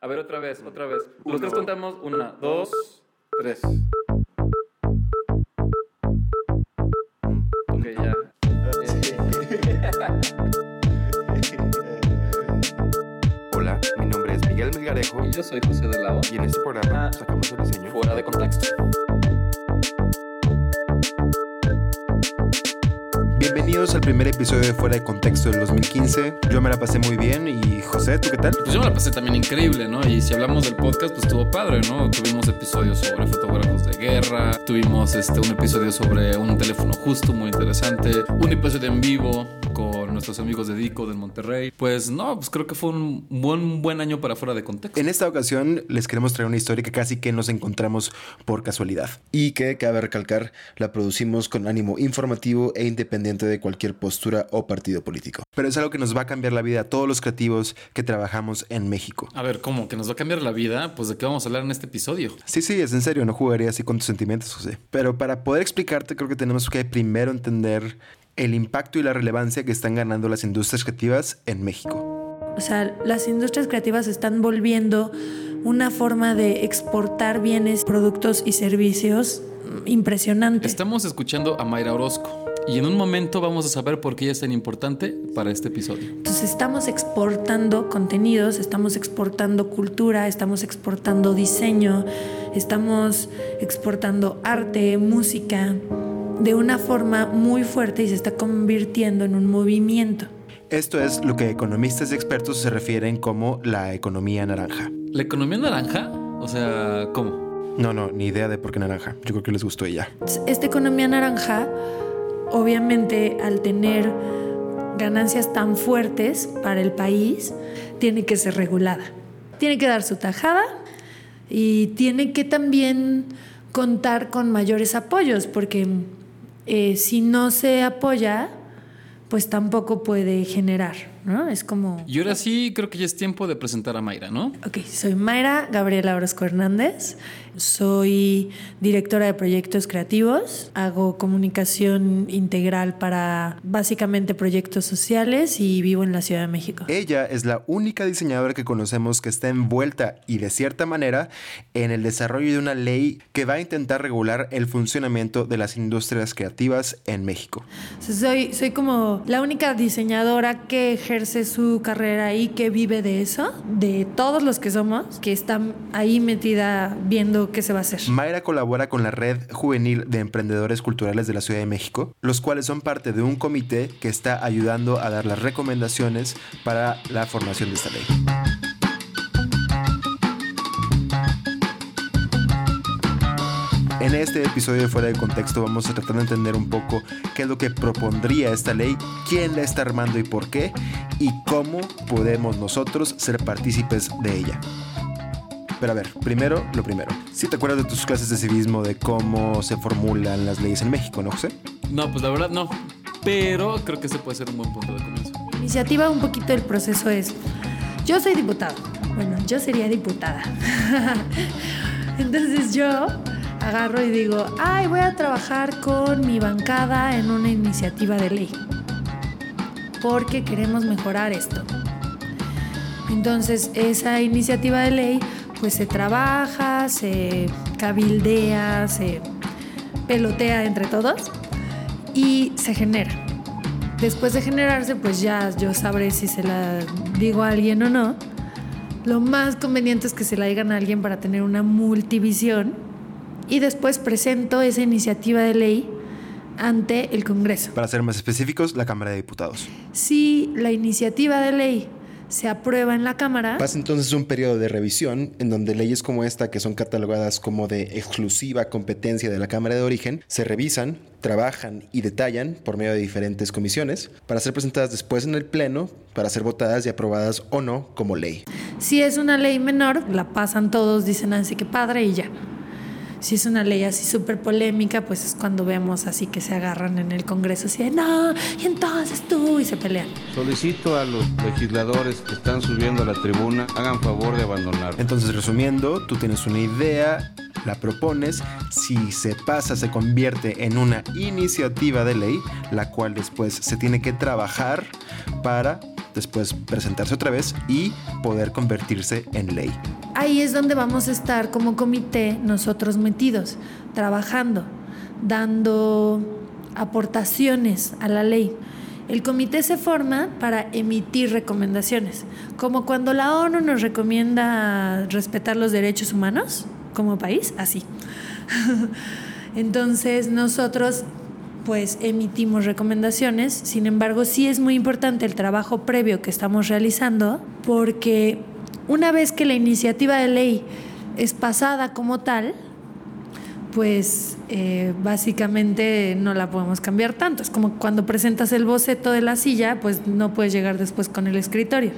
A ver, otra vez, otra vez. Los tres contamos. Una, dos, tres. Ok, ya. Hola, mi nombre es Miguel Melgarejo Y yo soy José de Lao. y en este programa Ah. sacamos el diseño. Fuera de contexto. Bienvenidos al primer episodio de Fuera de Contexto del 2015. Yo me la pasé muy bien y José, ¿tú qué tal? Pues yo me la pasé también increíble, ¿no? Y si hablamos del podcast, pues estuvo padre, ¿no? Tuvimos episodios sobre fotógrafos de guerra, tuvimos este, un episodio sobre un teléfono justo, muy interesante, un episodio en vivo nuestros amigos de Dico del Monterrey. Pues no, pues creo que fue un buen, buen año para fuera de contexto. En esta ocasión les queremos traer una historia que casi que nos encontramos por casualidad y que, cabe recalcar, la producimos con ánimo informativo e independiente de cualquier postura o partido político. Pero es algo que nos va a cambiar la vida a todos los creativos que trabajamos en México. A ver, ¿cómo? ¿Que nos va a cambiar la vida? Pues de qué vamos a hablar en este episodio. Sí, sí, es en serio, no jugaría así con tus sentimientos, José. Pero para poder explicarte, creo que tenemos que primero entender el impacto y la relevancia que están ganando las industrias creativas en México. O sea, las industrias creativas están volviendo una forma de exportar bienes, productos y servicios impresionante. Estamos escuchando a Mayra Orozco. Y en un momento vamos a saber por qué ella es tan importante para este episodio. Entonces estamos exportando contenidos, estamos exportando cultura, estamos exportando diseño, estamos exportando arte, música, de una forma muy fuerte y se está convirtiendo en un movimiento. Esto es lo que economistas y expertos se refieren como la economía naranja. ¿La economía naranja? O sea, ¿cómo? No, no, ni idea de por qué naranja. Yo creo que les gustó ya. Esta economía naranja, obviamente al tener ganancias tan fuertes para el país, tiene que ser regulada. Tiene que dar su tajada y tiene que también contar con mayores apoyos, porque eh, si no se apoya, pues tampoco puede generar, ¿no? Es como... Y ahora sí, creo que ya es tiempo de presentar a Mayra, ¿no? Ok, soy Mayra Gabriela Orozco Hernández, soy directora de proyectos creativos, hago comunicación integral para básicamente proyectos sociales y vivo en la Ciudad de México. Ella es la única diseñadora que conocemos que está envuelta y de cierta manera en el desarrollo de una ley que va a intentar regular el funcionamiento de las industrias creativas en México. Soy, soy como la única diseñadora que ejerce su carrera y que vive de eso, de todos los que somos, que están ahí metida viendo qué se va a hacer. Mayra colabora con la Red Juvenil de Emprendedores Culturales de la Ciudad de México, los cuales son parte de un comité que está ayudando a dar las recomendaciones para la formación de esta ley. En este episodio de Fuera de Contexto vamos a tratar de entender un poco qué es lo que propondría esta ley, quién la está armando y por qué, y cómo podemos nosotros ser partícipes de ella. Pero a ver, primero lo primero. Si te acuerdas de tus clases de civismo, de cómo se formulan las leyes en México, ¿no, José? No, pues la verdad no. Pero creo que ese puede ser un buen punto de comienzo. La iniciativa, un poquito del proceso es, yo soy diputado, bueno, yo sería diputada. Entonces yo agarro y digo, ay, voy a trabajar con mi bancada en una iniciativa de ley, porque queremos mejorar esto. Entonces esa iniciativa de ley pues se trabaja, se cabildea, se pelotea entre todos y se genera. Después de generarse, pues ya yo sabré si se la digo a alguien o no. Lo más conveniente es que se la digan a alguien para tener una multivisión y después presento esa iniciativa de ley ante el Congreso. Para ser más específicos, la Cámara de Diputados. Si la iniciativa de ley se aprueba en la Cámara, Pasa entonces un periodo de revisión en donde leyes como esta, que son catalogadas como de exclusiva competencia de la Cámara de Origen, se revisan, trabajan y detallan por medio de diferentes comisiones para ser presentadas después en el Pleno para ser votadas y aprobadas o no como ley. si es una ley menor, la pasan todos, dicen así que padre y ya. Si es una ley así súper polémica, pues es cuando vemos así que se agarran en el Congreso así de no, y entonces tú, y se pelean. Solicito a los legisladores que están subiendo a la tribuna hagan favor de abandonar. Entonces, resumiendo, tú tienes una idea, la propones, si se pasa se convierte en una iniciativa de ley, la cual después se tiene que trabajar para después presentarse otra vez y poder convertirse en ley. Ahí es donde vamos a estar como comité nosotros metidos, trabajando, dando aportaciones a la ley. El comité se forma para emitir recomendaciones, como cuando la ONU nos recomienda respetar los derechos humanos como país, así. Entonces nosotros pues emitimos recomendaciones, sin embargo sí es muy importante el trabajo previo que estamos realizando porque una vez que la iniciativa de ley es pasada como tal, pues eh, básicamente no la podemos cambiar tanto. Es como cuando presentas el boceto de la silla, pues no puedes llegar después con el escritorio.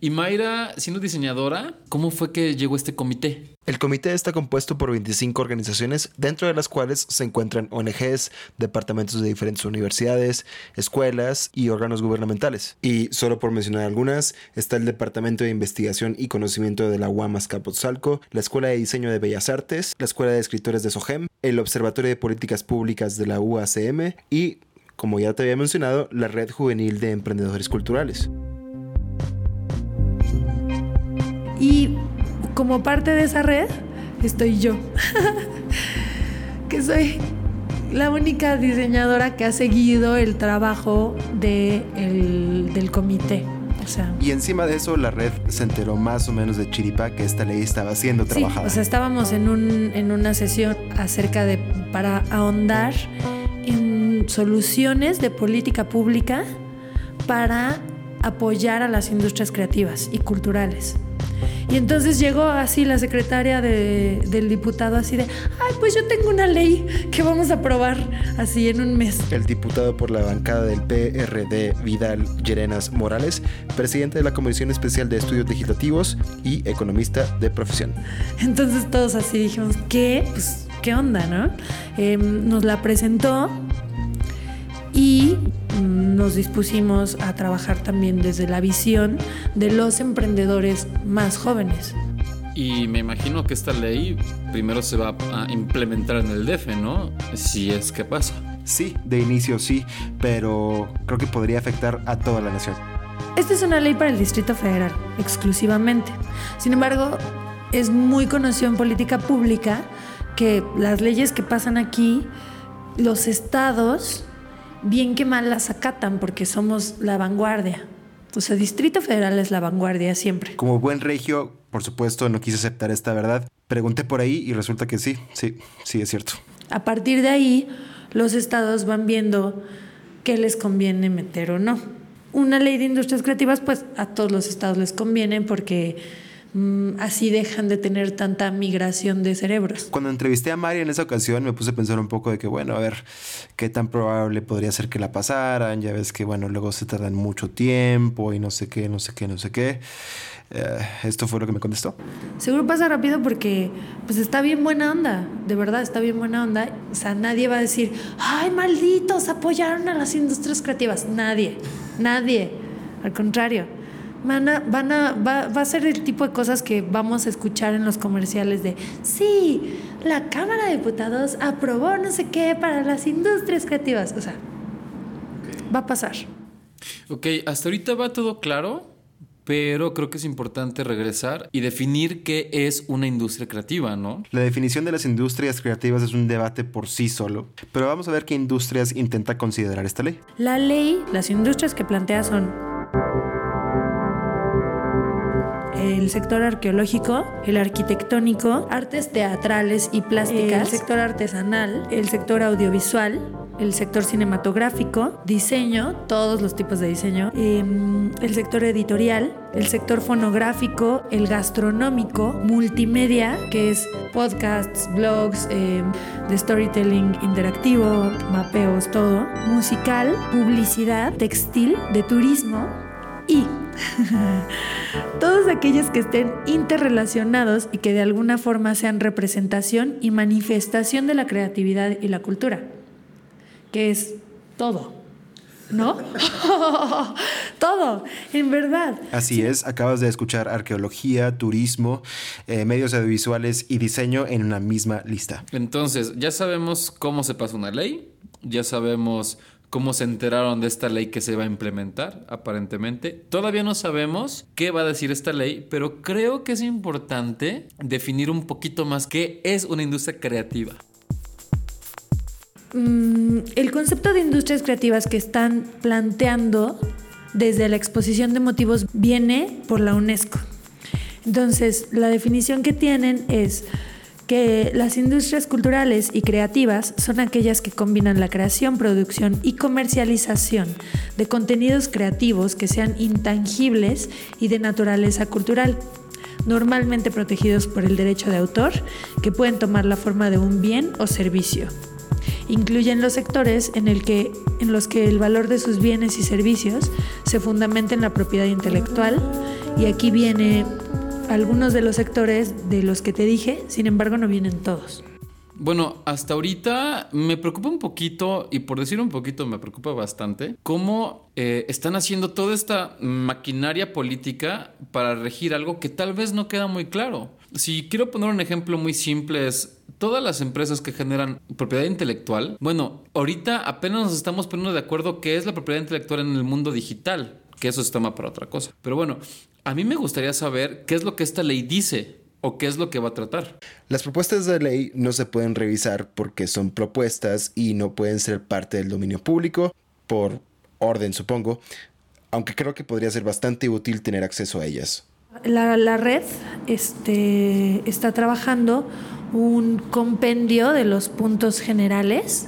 Y Mayra, siendo diseñadora, ¿cómo fue que llegó este comité? El comité está compuesto por 25 organizaciones, dentro de las cuales se encuentran ONGs, departamentos de diferentes universidades, escuelas y órganos gubernamentales. Y solo por mencionar algunas, está el Departamento de Investigación y Conocimiento de la UAM Azcapotzalco, la Escuela de Diseño de Bellas Artes, la Escuela de Escritores de SOGEM, el Observatorio de Políticas Públicas de la UACM y, como ya te había mencionado, la Red Juvenil de Emprendedores Culturales. Y como parte de esa red estoy yo, que soy la única diseñadora que ha seguido el trabajo de del comité. y encima de eso, la red se enteró más o menos de Chiripa que esta ley estaba siendo trabajada. o sea, estábamos en, un, en una sesión acerca de para ahondar en soluciones de política pública para apoyar a las industrias creativas y culturales. Y entonces llegó así la secretaria del diputado así de, ay, pues yo tengo una ley que vamos a aprobar así en un mes. El diputado por la bancada del PRD, Vidal Llerenas Morales, presidente de la Comisión Especial de Estudios Legislativos y economista de profesión. Entonces todos así dijimos, ¿qué? Pues, ¿qué onda, no? Em, nos la presentó y nos dispusimos a trabajar también desde la visión de los emprendedores más jóvenes. Y me imagino que esta ley primero se va a implementar en el DF, ¿no? Si es que pasa. Sí, de inicio sí, pero creo que podría afectar a toda la nación. Esta es una ley para el Distrito Federal, exclusivamente. Sin embargo, es muy conocido en política pública que las leyes que pasan aquí, los estados bien que mal las acatan porque somos la vanguardia. O sea, Distrito Federal es la vanguardia siempre. Como buen regio, por supuesto, no quise aceptar esta verdad. Pregunté por ahí y resulta que sí, sí, sí es cierto. A partir de ahí, los estados van viendo qué les conviene meter o no. Una ley de industrias creativas, pues a todos los estados les conviene porque así dejan de tener tanta migración de cerebros. Cuando entrevisté a Mari en esa ocasión me puse a pensar un poco de que, bueno, a ver, qué tan probable podría ser que la pasaran. Ya ves que, bueno, luego se tardan mucho tiempo y no sé qué, no sé qué, no sé qué. Eh, esto fue lo que me contestó. Seguro pasa rápido porque pues está bien buena onda, de verdad está bien buena onda. O sea, nadie va a decir, ay, malditos, apoyaron a las industrias creativas. Nadie, nadie. Al contrario van a, van a, va, va, a ser el tipo de cosas que vamos a escuchar en los comerciales de, sí, la Cámara de Diputados aprobó no sé qué para las industrias creativas. O sea, va a pasar. Ok, hasta ahorita va todo claro, pero creo que es importante regresar y definir qué es una industria creativa, ¿no? La definición de las industrias creativas es un debate por sí solo, pero vamos a ver qué industrias intenta considerar esta ley. La ley, las industrias que plantea son el sector arqueológico, el arquitectónico, artes teatrales y plásticas, el sector artesanal, el sector audiovisual, el sector cinematográfico, diseño, todos los tipos de diseño, em, el sector editorial, el sector fonográfico, el gastronómico, multimedia, que es podcasts, blogs, em, de storytelling interactivo, mapeos, todo, musical, publicidad, textil, de turismo y todos aquellos que estén interrelacionados y que de alguna forma sean representación y manifestación de la creatividad y la cultura, que es todo. ¿No? todo, en verdad. Así es, acabas de escuchar arqueología, turismo, eh, medios audiovisuales y diseño en una misma lista. Entonces, ya sabemos cómo se pasa una ley, ya sabemos cómo se enteraron de esta ley que se va a implementar, aparentemente. Todavía no sabemos qué va a decir esta ley, pero creo que es importante definir un poquito más qué es una industria creativa. Mm, el concepto de industrias creativas que están planteando desde la exposición de motivos viene por la UNESCO. Entonces, la definición que tienen es que las industrias culturales y creativas son aquellas que combinan la creación, producción y comercialización de contenidos creativos que sean intangibles y de naturaleza cultural, normalmente protegidos por el derecho de autor, que pueden tomar la forma de un bien o servicio. Incluyen los sectores en, el que, en los que el valor de sus bienes y servicios se fundamenta en la propiedad intelectual, y aquí viene algunos de los sectores de los que te dije, sin embargo no vienen todos. Bueno, hasta ahorita me preocupa un poquito, y por decir un poquito me preocupa bastante, cómo eh, están haciendo toda esta maquinaria política para regir algo que tal vez no queda muy claro. Si quiero poner un ejemplo muy simple es todas las empresas que generan propiedad intelectual, bueno, ahorita apenas nos estamos poniendo de acuerdo qué es la propiedad intelectual en el mundo digital, que eso es tema para otra cosa. Pero bueno, a mí me gustaría saber qué es lo que esta ley dice o qué es lo que va a tratar. Las propuestas de ley no se pueden revisar porque son propuestas y no pueden ser parte del dominio público, por orden supongo, aunque creo que podría ser bastante útil tener acceso a ellas. La, red este, está trabajando un compendio de los puntos generales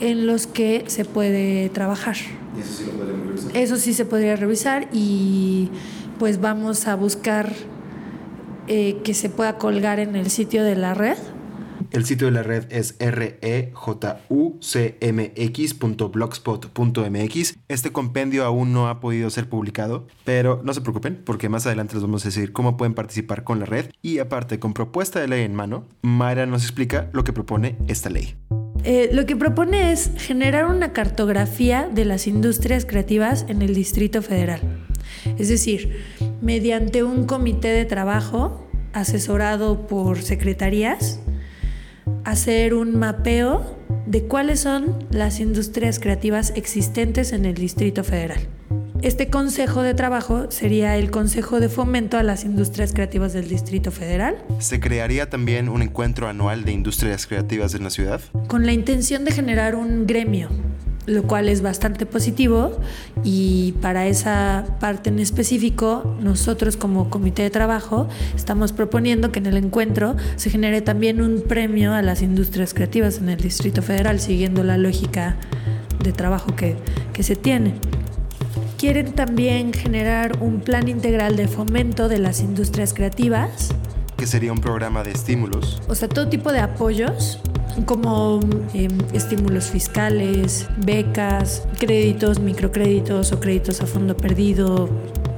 en los que se puede trabajar. ¿Y eso sí lo revisar? Eso sí se podría revisar y pues vamos a buscar eh, que se pueda colgar en el sitio de la red. El sitio de la red es rejucmx.blogspot.mx. Este compendio aún no ha podido ser publicado, pero no se preocupen porque más adelante les vamos a decir cómo pueden participar con la red. Y aparte, con propuesta de ley en mano, Mayra nos explica lo que propone esta ley. Eh, lo que propone es generar una cartografía de las industrias creativas en el Distrito Federal. Es decir, mediante un comité de trabajo asesorado por secretarías, hacer un mapeo de cuáles son las industrias creativas existentes en el Distrito Federal. Este consejo de trabajo sería el Consejo de Fomento a las Industrias Creativas del Distrito Federal. ¿Se crearía también un encuentro anual de industrias creativas en la ciudad? Con la intención de generar un gremio lo cual es bastante positivo y para esa parte en específico nosotros como comité de trabajo estamos proponiendo que en el encuentro se genere también un premio a las industrias creativas en el Distrito Federal siguiendo la lógica de trabajo que, que se tiene. Quieren también generar un plan integral de fomento de las industrias creativas. Que sería un programa de estímulos. O sea, todo tipo de apoyos como em, estímulos fiscales, becas, créditos, microcréditos o créditos a fondo perdido.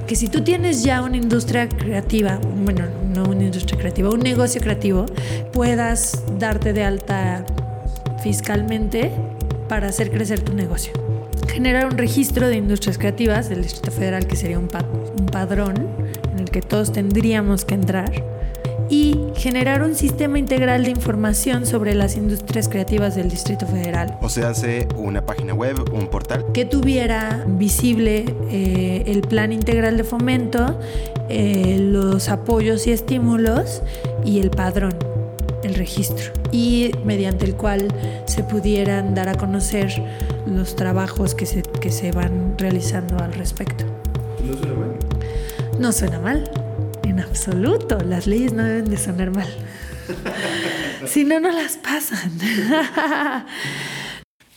Que si tú tienes ya una industria creativa, bueno, no una industria creativa, un negocio creativo, puedas darte de alta fiscalmente para hacer crecer tu negocio. Generar un registro de industrias creativas del Distrito Federal, que sería un, un padrón en el que todos tendríamos que entrar y generar un sistema integral de información sobre las industrias creativas del Distrito Federal. O sea, hace una página web, un portal. Que tuviera visible eh, el plan integral de fomento, eh, los apoyos y estímulos y el padrón, el registro. Y mediante el cual se pudieran dar a conocer los trabajos que se, que se van realizando al respecto. ¿No suena mal? No suena mal en absoluto. Las leyes no deben de sonar mal. si no, no las pasan.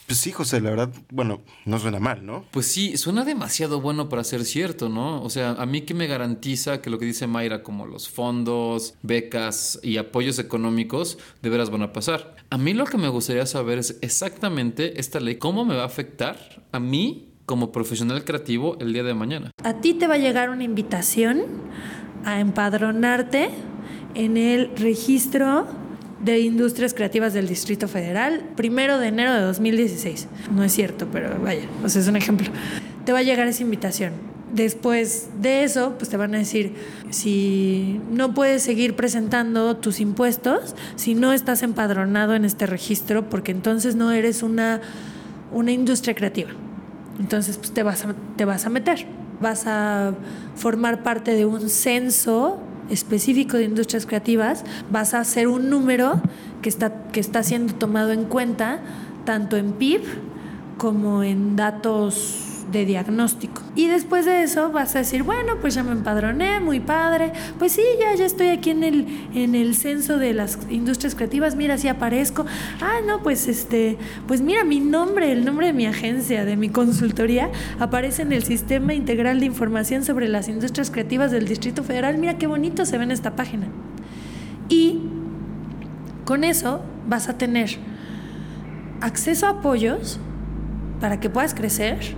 Pues sí, José, la verdad, bueno, no suena mal, ¿no? Pues sí, suena demasiado bueno para ser cierto, ¿no? O sea, a mí que me garantiza que lo que dice Mayra, como los fondos, becas y apoyos económicos, de veras van a pasar. A mí lo que me gustaría saber es exactamente esta ley, cómo me va a afectar a mí como profesional creativo el día de mañana. A ti te va a llegar una invitación a empadronarte en el registro de Industrias Creativas del Distrito Federal, primero de enero de 2016. No es cierto, pero vaya, o es un ejemplo. Te va a llegar esa invitación. Después de eso, pues te van a decir, si no puedes seguir presentando tus impuestos, si no estás empadronado en este registro, porque entonces no eres una una industria creativa. Entonces pues, te, vas te vas a meter, vas a formar parte de un censo específico de industrias creativas, vas a hacer un número que está, que está siendo tomado en cuenta tanto en PIB como en datos de diagnóstico. Y después de eso vas a decir, bueno, pues ya me empadroné, muy padre. Pues sí, ya, ya estoy aquí en el, en el censo de las industrias creativas, mira, si aparezco. Ah, no, pues este, pues mira, mi nombre, el nombre de mi agencia, de mi consultoría, aparece en el Sistema Integral de Información sobre las Industrias Creativas del Distrito Federal. Mira qué bonito se ve en esta página. Y con eso vas a tener acceso a apoyos para que puedas crecer,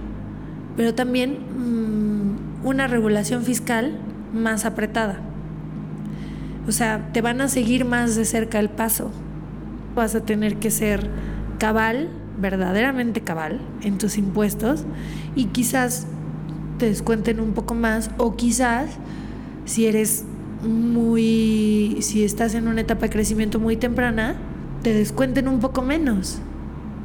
pero también mmm, una regulación fiscal más apretada. O sea, te van a seguir más de cerca el paso. Vas a tener que ser cabal, verdaderamente cabal, en tus impuestos y quizás te descuenten un poco más o quizás si eres muy, si estás en una etapa de crecimiento muy temprana, te descuenten un poco menos.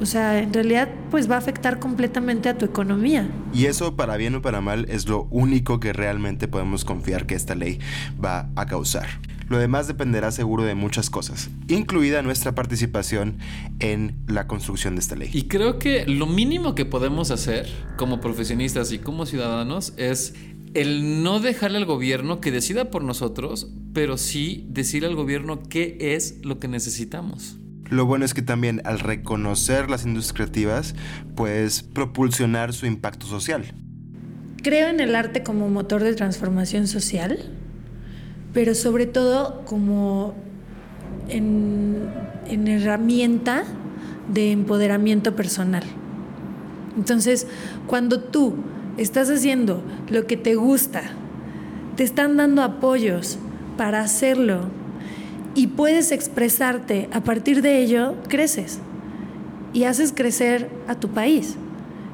O sea, en realidad pues va a afectar completamente a tu economía. Y eso para bien o para mal es lo único que realmente podemos confiar que esta ley va a causar. Lo demás dependerá seguro de muchas cosas, incluida nuestra participación en la construcción de esta ley. Y creo que lo mínimo que podemos hacer como profesionistas y como ciudadanos es el no dejarle al gobierno que decida por nosotros, pero sí decirle al gobierno qué es lo que necesitamos. Lo bueno es que también al reconocer las industrias creativas, puedes propulsionar su impacto social. Creo en el arte como motor de transformación social, pero sobre todo como en, en herramienta de empoderamiento personal. Entonces, cuando tú estás haciendo lo que te gusta, te están dando apoyos para hacerlo y puedes expresarte a partir de ello, creces y haces crecer a tu país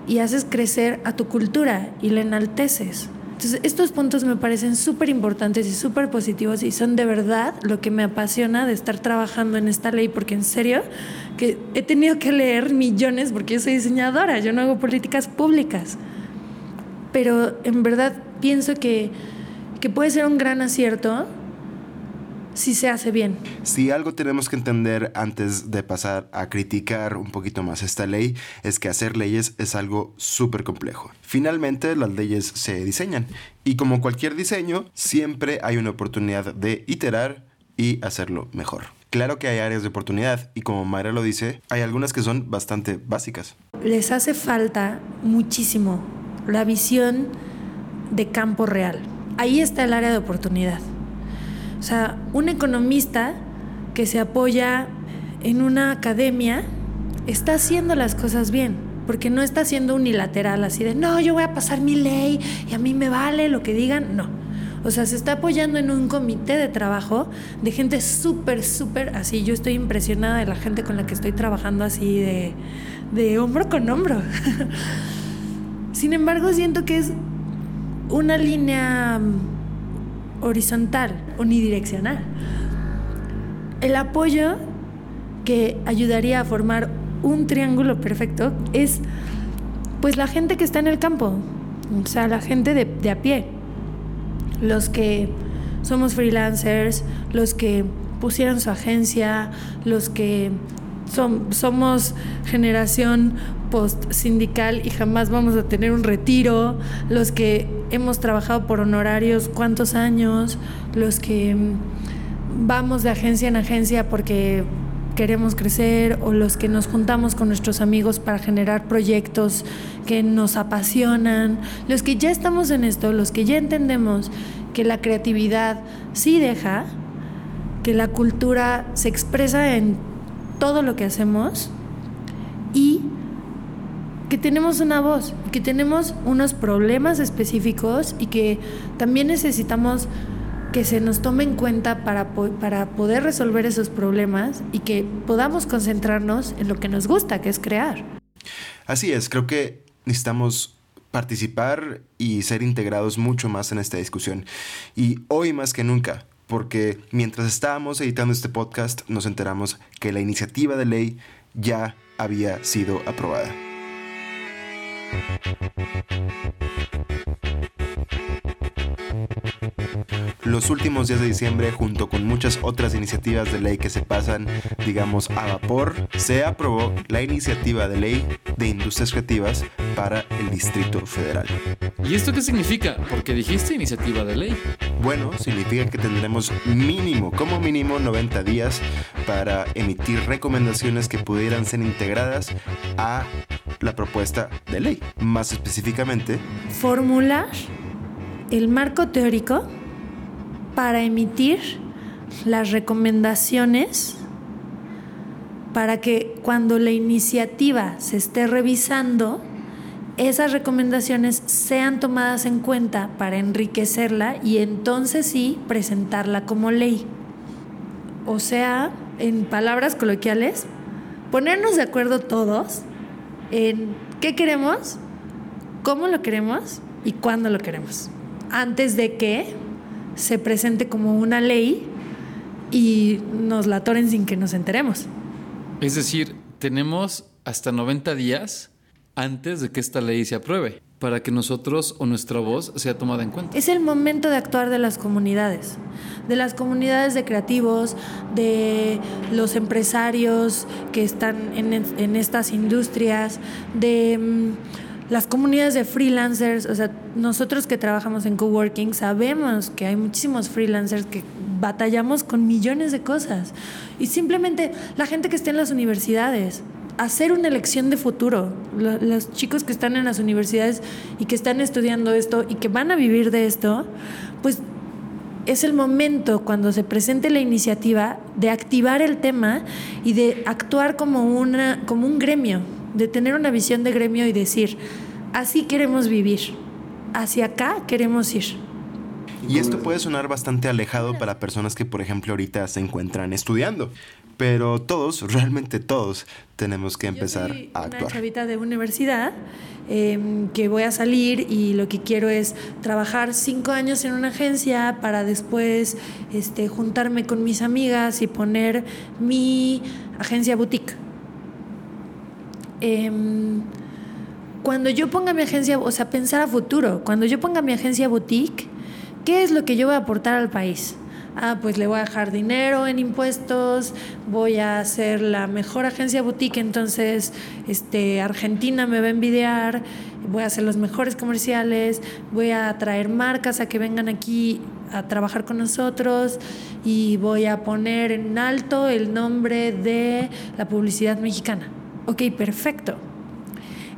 y haces crecer a tu cultura y la enalteces. Entonces, estos puntos me parecen súper importantes y súper positivos y son de verdad lo que me apasiona de estar trabajando en esta ley, porque en serio que he tenido que leer millones porque yo soy diseñadora, yo no hago políticas públicas pero en verdad pienso que, que puede ser un gran acierto si se hace bien. Si algo tenemos que entender antes de pasar a criticar un poquito más esta ley, es que hacer leyes es algo súper complejo. Finalmente, las leyes se diseñan y como cualquier diseño, siempre hay una oportunidad de iterar y hacerlo mejor. Claro que hay áreas de oportunidad y como Mayra lo dice, hay algunas que son bastante básicas. Les hace falta muchísimo la visión de campo real. Ahí está el área de oportunidad. O sea, un economista que se apoya en una academia está haciendo las cosas bien, porque no está siendo unilateral así de, no, yo voy a pasar mi ley y a mí me vale lo que digan, no. O sea, se está apoyando en un comité de trabajo de gente súper, súper así. Yo estoy impresionada de la gente con la que estoy trabajando así de, de hombro con hombro. Sin embargo, siento que es una línea horizontal, unidireccional. El apoyo que ayudaría a formar un triángulo perfecto es pues la gente que está en el campo, o sea, la gente de, de a pie, los que somos freelancers, los que pusieron su agencia, los que somos generación post sindical y jamás vamos a tener un retiro, los que hemos trabajado por honorarios cuántos años, los que mm, vamos de agencia en agencia porque queremos crecer o los que nos juntamos con nuestros amigos para generar proyectos que nos apasionan, los que ya estamos en esto, los que ya entendemos que la creatividad sí deja, que la cultura se expresa en todo lo que hacemos y que tenemos una voz, que tenemos unos problemas específicos y que también necesitamos que se nos tome en cuenta para, para poder resolver esos problemas y que podamos concentrarnos en lo que nos gusta, que es crear. Así es, creo que necesitamos participar y ser integrados mucho más en esta discusión. Y hoy más que nunca, porque mientras estábamos editando este podcast nos enteramos que la iniciativa de ley ya había sido aprobada. Los últimos días de diciembre, junto con muchas otras iniciativas de ley que se pasan, digamos, a vapor, se aprobó la iniciativa de ley de industrias creativas para el Distrito Federal. ¿Y esto qué significa? Porque dijiste iniciativa de ley. Bueno, significa que tendremos mínimo, como mínimo 90 días para emitir recomendaciones que pudieran ser integradas a la propuesta de ley. Más específicamente, Formular el marco teórico para emitir las recomendaciones para que cuando la iniciativa se esté revisando, esas recomendaciones sean tomadas en cuenta para enriquecerla y entonces sí presentarla como ley. O sea, en palabras coloquiales, ponernos de acuerdo todos en qué queremos, cómo lo queremos y cuándo lo queremos. Antes de que se presente como una ley y nos la atoren sin que nos enteremos. Es decir, tenemos hasta 90 días antes de que esta ley se apruebe para que nosotros o nuestra voz sea tomada en cuenta. Es el momento de actuar de las comunidades, de las comunidades de creativos, de los empresarios que están en, estas industrias, de mm, las comunidades de freelancers. O sea, nosotros que trabajamos en coworking sabemos que hay muchísimos freelancers que batallamos con millones de cosas. Y simplemente la gente que está en las universidades, hacer una elección de futuro. Los chicos que están en las universidades y que están estudiando esto y que van a vivir de esto, pues es el momento cuando se presente la iniciativa de activar el tema y de actuar como, una, como un gremio, de tener una visión de gremio y decir, así queremos vivir, hacia acá queremos ir. Y esto puede sonar bastante alejado para personas que, por ejemplo, ahorita se encuentran estudiando. Pero todos, realmente todos, tenemos que empezar Yo soy a Una actuar. chavita de universidad eh, que voy a salir y lo que quiero es trabajar cinco años en una agencia para después este, juntarme con mis amigas y poner mi agencia boutique. Em, cuando yo ponga mi agencia, o sea, pensar a futuro, cuando yo ponga mi agencia boutique, ¿qué es lo que yo voy a aportar al país? Ah, pues le voy a dejar dinero en impuestos, voy a hacer la mejor agencia boutique, entonces este, Argentina me va a envidiar, voy a hacer los mejores comerciales, voy a traer marcas a que vengan aquí a trabajar con nosotros y voy a poner en alto el nombre de la publicidad mexicana. Ok, perfecto.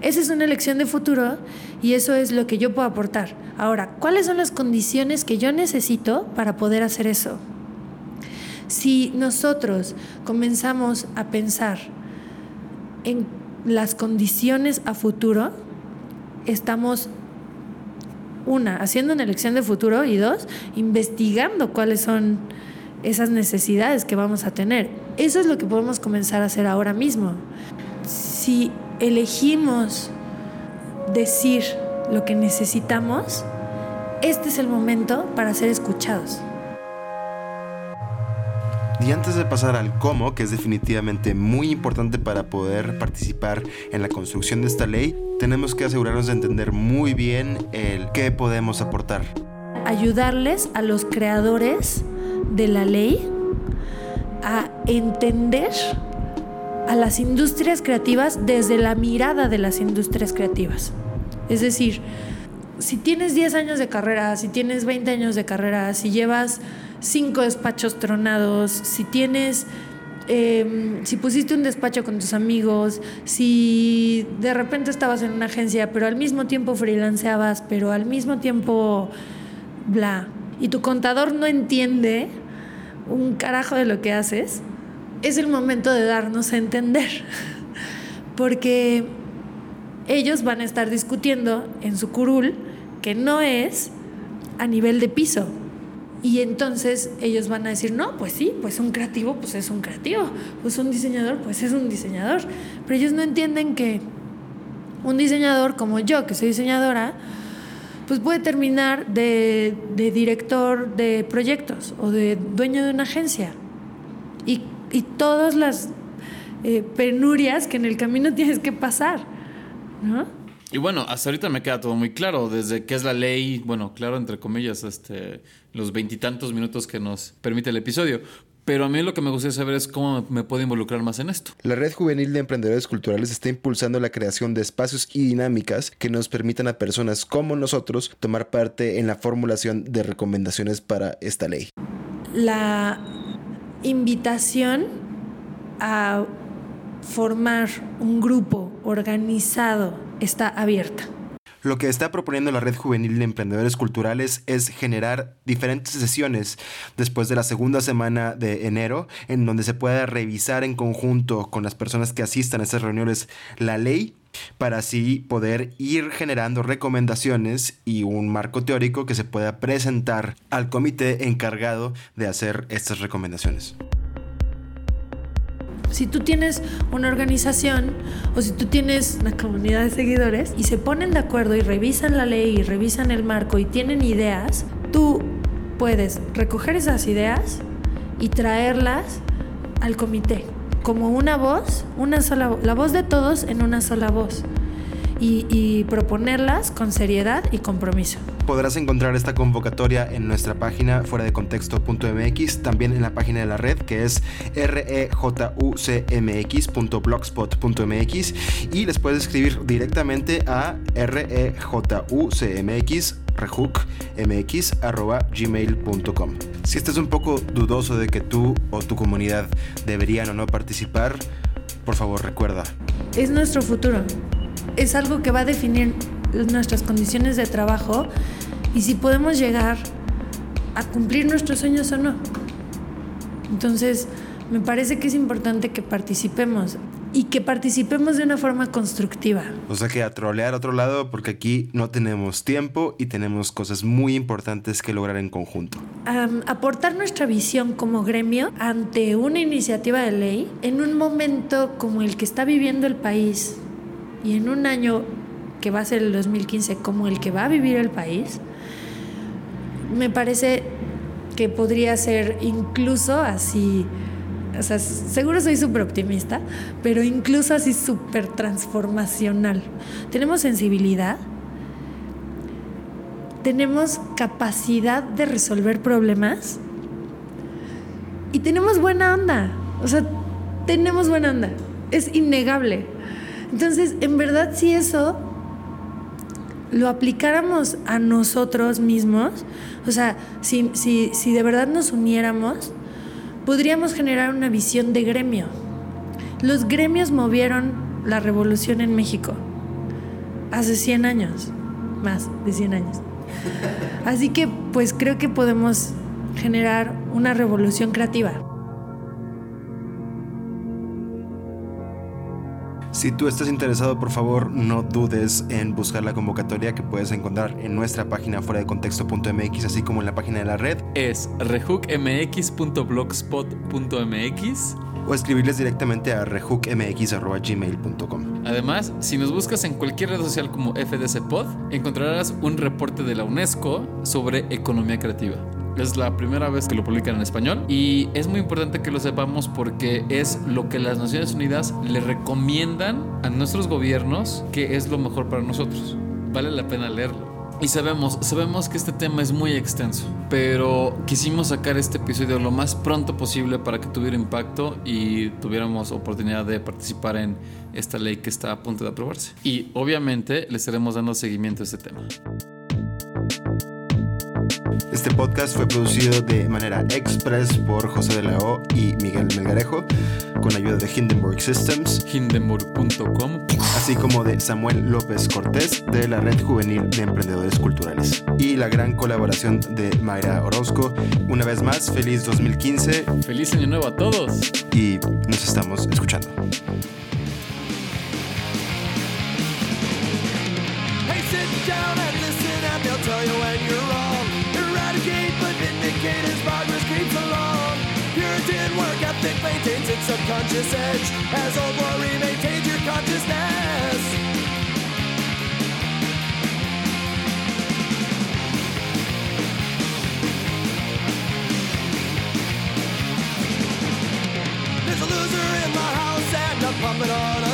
Esa es una elección de futuro y eso es lo que yo puedo aportar. Ahora, ¿cuáles son las condiciones que yo necesito para poder hacer eso? Si nosotros comenzamos a pensar en las condiciones a futuro, estamos, una, haciendo una elección de futuro y dos, investigando cuáles son esas necesidades que vamos a tener. Eso es lo que podemos comenzar a hacer ahora mismo. Si elegimos decir lo que necesitamos, este es el momento para ser escuchados. Y antes de pasar al cómo, que es definitivamente muy importante para poder participar en la construcción de esta ley, tenemos que asegurarnos de entender muy bien el qué podemos aportar. Ayudarles a los creadores de la ley a entender a las industrias creativas desde la mirada de las industrias creativas. Es decir, si tienes 10 años de carrera, si tienes 20 años de carrera, si llevas 5 despachos tronados, si tienes, eh, si pusiste un despacho con tus amigos, si de repente estabas en una agencia, pero al mismo tiempo freelanceabas, pero al mismo tiempo bla, y tu contador no entiende un carajo de lo que haces, es el momento de darnos a entender. Porque ellos van a estar discutiendo en su curul que no es a nivel de piso. Y entonces ellos van a decir, no, pues sí, pues un creativo, pues es un creativo, pues un diseñador, pues es un diseñador. Pero ellos no entienden que un diseñador como yo, que soy diseñadora, pues puede terminar de, de director de proyectos o de dueño de una agencia. Y, todas las eh, penurias que en el camino tienes que pasar, ¿no? Y bueno, hasta ahorita me queda todo muy claro, desde qué es la ley, bueno, claro, entre comillas, este, los veintitantos minutos que nos permite el episodio. Pero a mí lo que me gustaría saber es cómo me puedo involucrar más en esto. La Red Juvenil de Emprendedores Culturales está impulsando la creación de espacios y dinámicas que nos permitan a personas como nosotros tomar parte en la formulación de recomendaciones para esta ley. La invitación a formar un grupo organizado está abierta. Lo que está proponiendo la Red Juvenil de Emprendedores Culturales es generar diferentes sesiones después de la segunda semana de enero, en donde se pueda revisar en conjunto con las personas que asistan a estas reuniones la ley para así poder ir generando recomendaciones y un marco teórico que se pueda presentar al comité encargado de hacer estas recomendaciones. Si tú tienes una organización o si tú tienes una comunidad de seguidores y se ponen de acuerdo y revisan la ley y revisan el marco y tienen ideas, tú puedes recoger esas ideas y traerlas al comité como una voz, una sola la voz de todos en una sola voz y, y proponerlas con seriedad y compromiso. Podrás encontrar esta convocatoria en nuestra página fuera de contexto.mx, también en la página de la red que es rejucmx.blogspot.mx y les puedes escribir directamente a rejucmx gmail.com Si estás un poco dudoso de que tú o tu comunidad deberían o no participar, por favor recuerda. Es nuestro futuro. Es algo que va a definir nuestras condiciones de trabajo y si podemos llegar a cumplir nuestros sueños o no. Entonces, me parece que es importante que participemos y que participemos de una forma constructiva. O sea que a trolear a otro lado porque aquí no tenemos tiempo y tenemos cosas muy importantes que lograr en conjunto. Um, aportar nuestra visión como gremio ante una iniciativa de ley en un momento como el que está viviendo el país y en un año que va a ser el 2015 como el que va a vivir el país, me parece que podría ser incluso así, o sea, seguro soy súper optimista, pero incluso así súper transformacional. Tenemos sensibilidad, tenemos capacidad de resolver problemas y tenemos buena onda, o sea, tenemos buena onda, es innegable. Entonces, en verdad, si eso lo aplicáramos a nosotros mismos, o sea, si, si, si de verdad nos uniéramos, podríamos generar una visión de gremio. Los gremios movieron la revolución en México hace 100 años, más de 100 años. Así que pues creo que podemos generar una revolución creativa. Si tú estás interesado, por favor, no dudes en buscar la convocatoria que puedes encontrar en nuestra página fuera de contexto.mx, así como en la página de la red. Es rehookmx.blogspot.mx o escribirles directamente a rehookmx.gmail.com. Además, si nos buscas en cualquier red social como FDC Pod, encontrarás un reporte de la UNESCO sobre economía creativa. Es la primera vez que lo publican en español y es muy importante que lo sepamos porque es lo que las Naciones Unidas le recomiendan a nuestros gobiernos que es lo mejor para nosotros. Vale la pena leerlo. Y sabemos, sabemos que este tema es muy extenso, pero quisimos sacar este episodio lo más pronto posible para que tuviera impacto y tuviéramos oportunidad de participar en esta ley que está a punto de aprobarse. Y obviamente le estaremos dando seguimiento a este tema. Este podcast fue producido de manera express por José de la O y Miguel Melgarejo, con ayuda de Hindenburg Systems, hindenburg.com, así como de Samuel López Cortés de la Red Juvenil de Emprendedores Culturales, y la gran colaboración de Mayra Orozco. Una vez más, feliz 2015. Feliz año nuevo a todos. Y nos estamos escuchando. Hey, sit down and listen and they'll tell you when you're Ethic maintains its subconscious edge as old glory maintains your consciousness. There's a loser in the house and a puppet on a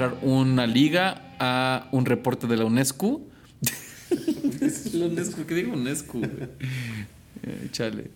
encontrar una liga a un reporte de la UNESCO. es la UNESCO, ¿qué digo UNESCO? Eh, chale.